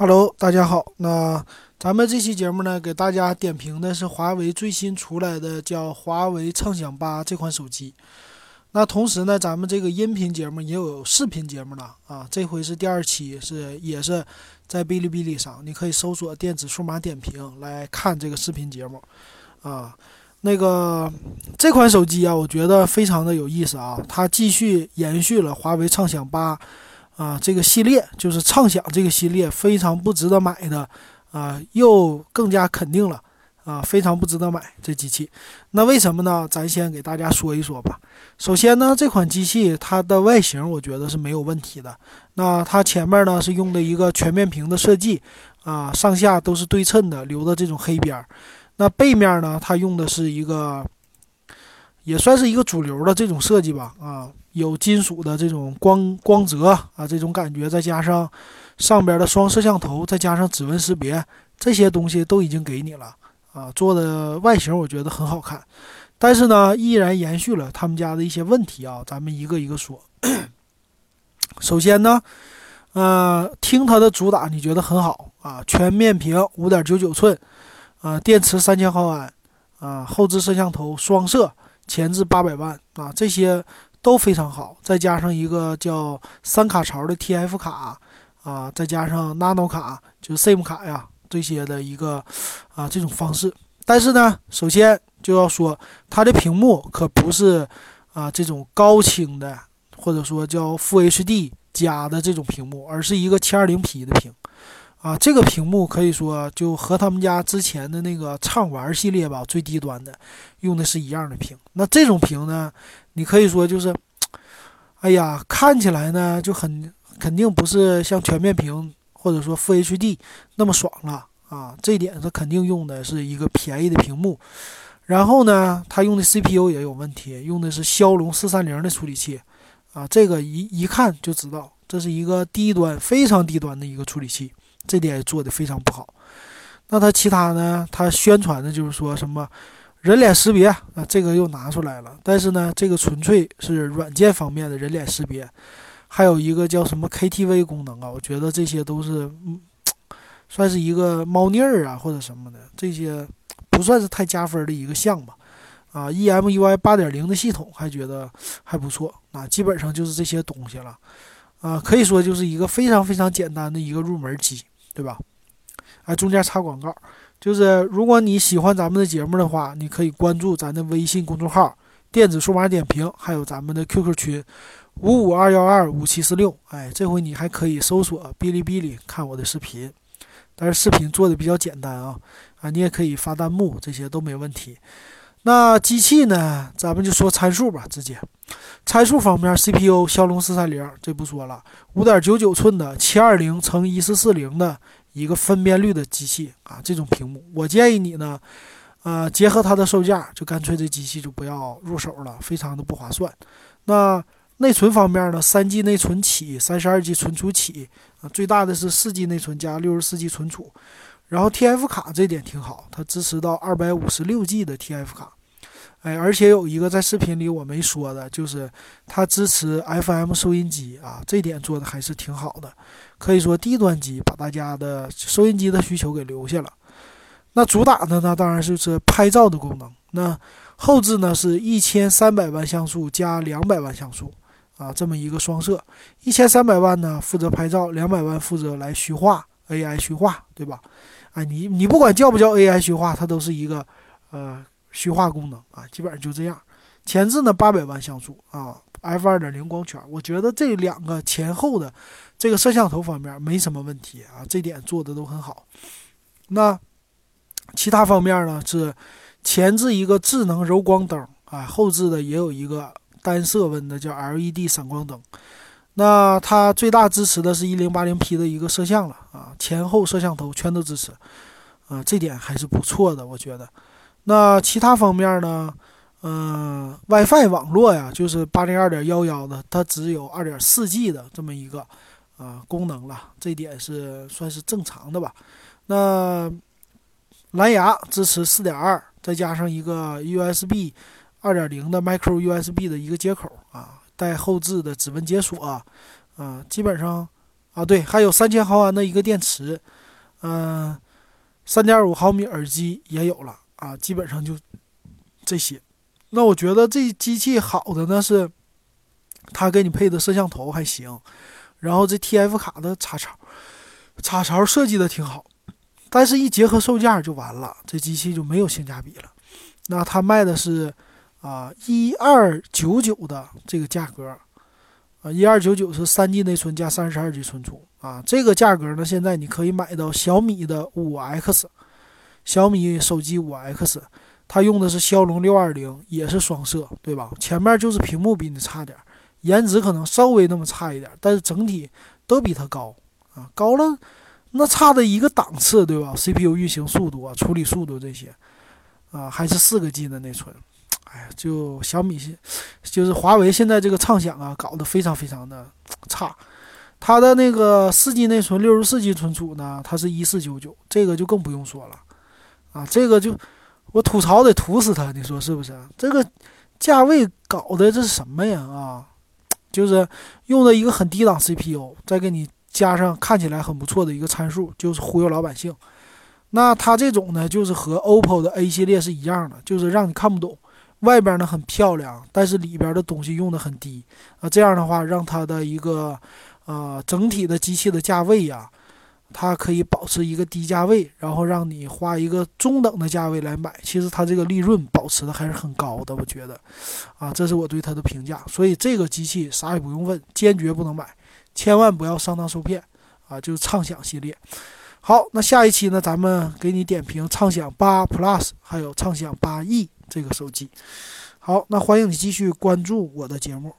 Hello，大家好。那咱们这期节目呢，给大家点评的是华为最新出来的叫华为畅享八这款手机。那同时呢，咱们这个音频节目也有视频节目了啊。这回是第二期，是也是在哔哩哔哩上，你可以搜索“电子数码点评”来看这个视频节目啊。那个这款手机啊，我觉得非常的有意思啊，它继续延续了华为畅享八。啊，这个系列就是畅想这个系列非常不值得买的，啊，又更加肯定了，啊，非常不值得买这机器。那为什么呢？咱先给大家说一说吧。首先呢，这款机器它的外形我觉得是没有问题的。那它前面呢是用的一个全面屏的设计，啊，上下都是对称的，留的这种黑边儿。那背面呢，它用的是一个。也算是一个主流的这种设计吧，啊，有金属的这种光光泽啊，这种感觉，再加上上边的双摄像头，再加上指纹识别，这些东西都已经给你了啊，做的外形我觉得很好看，但是呢，依然延续了他们家的一些问题啊，咱们一个一个说。首先呢，呃，听它的主打，你觉得很好啊，全面屏，五点九九寸，啊，电池三千毫安，啊，后置摄像头双摄。前置八百万啊，这些都非常好，再加上一个叫三卡槽的 TF 卡啊，再加上 Nano 卡，就是 SIM 卡呀，这些的一个啊这种方式。但是呢，首先就要说它的屏幕可不是啊这种高清的，或者说叫 Full HD 加的这种屏幕，而是一个 720P 的屏。啊，这个屏幕可以说就和他们家之前的那个畅玩系列吧，最低端的用的是一样的屏。那这种屏呢，你可以说就是，哎呀，看起来呢就很肯定不是像全面屏或者说负 HD 那么爽了啊。这点它肯定用的是一个便宜的屏幕。然后呢，它用的 CPU 也有问题，用的是骁龙四三零的处理器啊。这个一一看就知道，这是一个低端非常低端的一个处理器。这点也做的非常不好，那它其他呢？它宣传的就是说什么人脸识别啊，这个又拿出来了。但是呢，这个纯粹是软件方面的人脸识别，还有一个叫什么 KTV 功能啊，我觉得这些都是嗯，算是一个猫腻儿啊或者什么的，这些不算是太加分的一个项吧。啊，EMUI 八点零的系统还觉得还不错，啊，基本上就是这些东西了，啊，可以说就是一个非常非常简单的一个入门机。对吧？哎，中间插广告，就是如果你喜欢咱们的节目的话，你可以关注咱的微信公众号“电子数码点评”，还有咱们的 QQ 群五五二幺二五七四六。哎，这回你还可以搜索哔哩哔哩看我的视频，但是视频做的比较简单啊啊，你也可以发弹幕，这些都没问题。那机器呢？咱们就说参数吧，直接。参数方面，CPU 骁龙四三零，这不说了，五点九九寸的七二零乘一四四零的一个分辨率的机器啊，这种屏幕，我建议你呢，呃，结合它的售价，就干脆这机器就不要入手了，非常的不划算。那内存方面呢，三 G 内存起，三十二 G 存储起，啊，最大的是四 G 内存加六十四 G 存储。然后 TF 卡这点挺好，它支持到二百五十六 G 的 TF 卡，哎，而且有一个在视频里我没说的，就是它支持 FM 收音机啊，这点做的还是挺好的，可以说低端机把大家的收音机的需求给留下了。那主打的呢，当然就是拍照的功能。那后置呢是一千三百万像素加两百万像素啊，这么一个双摄，一千三百万呢负责拍照，两百万负责来虚化 AI 虚化，对吧？哎，你你不管叫不叫 AI 虚化，它都是一个呃虚化功能啊，基本上就这样。前置呢八百万像素啊，f 二点零光圈，我觉得这两个前后的这个摄像头方面没什么问题啊，这点做的都很好。那其他方面呢是前置一个智能柔光灯啊，后置的也有一个单色温的叫 LED 闪光灯。那它最大支持的是一零八零 P 的一个摄像了啊，前后摄像头全都支持，啊，这点还是不错的，我觉得。那其他方面呢？嗯，WiFi 网络呀，就是八零二点幺幺的，它只有二点四 G 的这么一个啊功能了，这点是算是正常的吧。那蓝牙支持四点二，再加上一个 USB 二点零的 Micro USB 的一个接口啊。带后置的指纹解锁，啊，基本上啊，对，还有三千毫安的一个电池，嗯，三点五毫米耳机也有了啊，基本上就这些。那我觉得这机器好的呢是，它给你配的摄像头还行，然后这 TF 卡的插槽，插槽设计的挺好，但是一结合售价就完了，这机器就没有性价比了。那它卖的是啊一二九九的这个价格，啊一二九九是三 G 内存加三十二 G 存储啊，这个价格呢现在你可以买到小米的五 X，小米手机五 X。它用的是骁龙六二零，也是双摄，对吧？前面就是屏幕比你差点，颜值可能稍微那么差一点，但是整体都比它高啊，高了那差的一个档次，对吧？CPU 运行速度啊，处理速度这些啊，还是四个 G 的内存，哎呀，就小米现就是华为现在这个畅享啊，搞得非常非常的 差。它的那个四 G 内存，六十四 G 存储呢，它是一四九九，这个就更不用说了啊，这个就。我吐槽得吐死他，你说是不是？这个价位搞的这是什么呀？啊，就是用的一个很低档 CPU，再给你加上看起来很不错的一个参数，就是忽悠老百姓。那它这种呢，就是和 OPPO 的 A 系列是一样的，就是让你看不懂。外边呢很漂亮，但是里边的东西用的很低啊。这样的话，让它的一个呃整体的机器的价位呀。它可以保持一个低价位，然后让你花一个中等的价位来买。其实它这个利润保持的还是很高的，我觉得，啊，这是我对它的评价。所以这个机器啥也不用问，坚决不能买，千万不要上当受骗啊！就是畅享系列。好，那下一期呢，咱们给你点评畅享八 Plus 还有畅享八 E 这个手机。好，那欢迎你继续关注我的节目。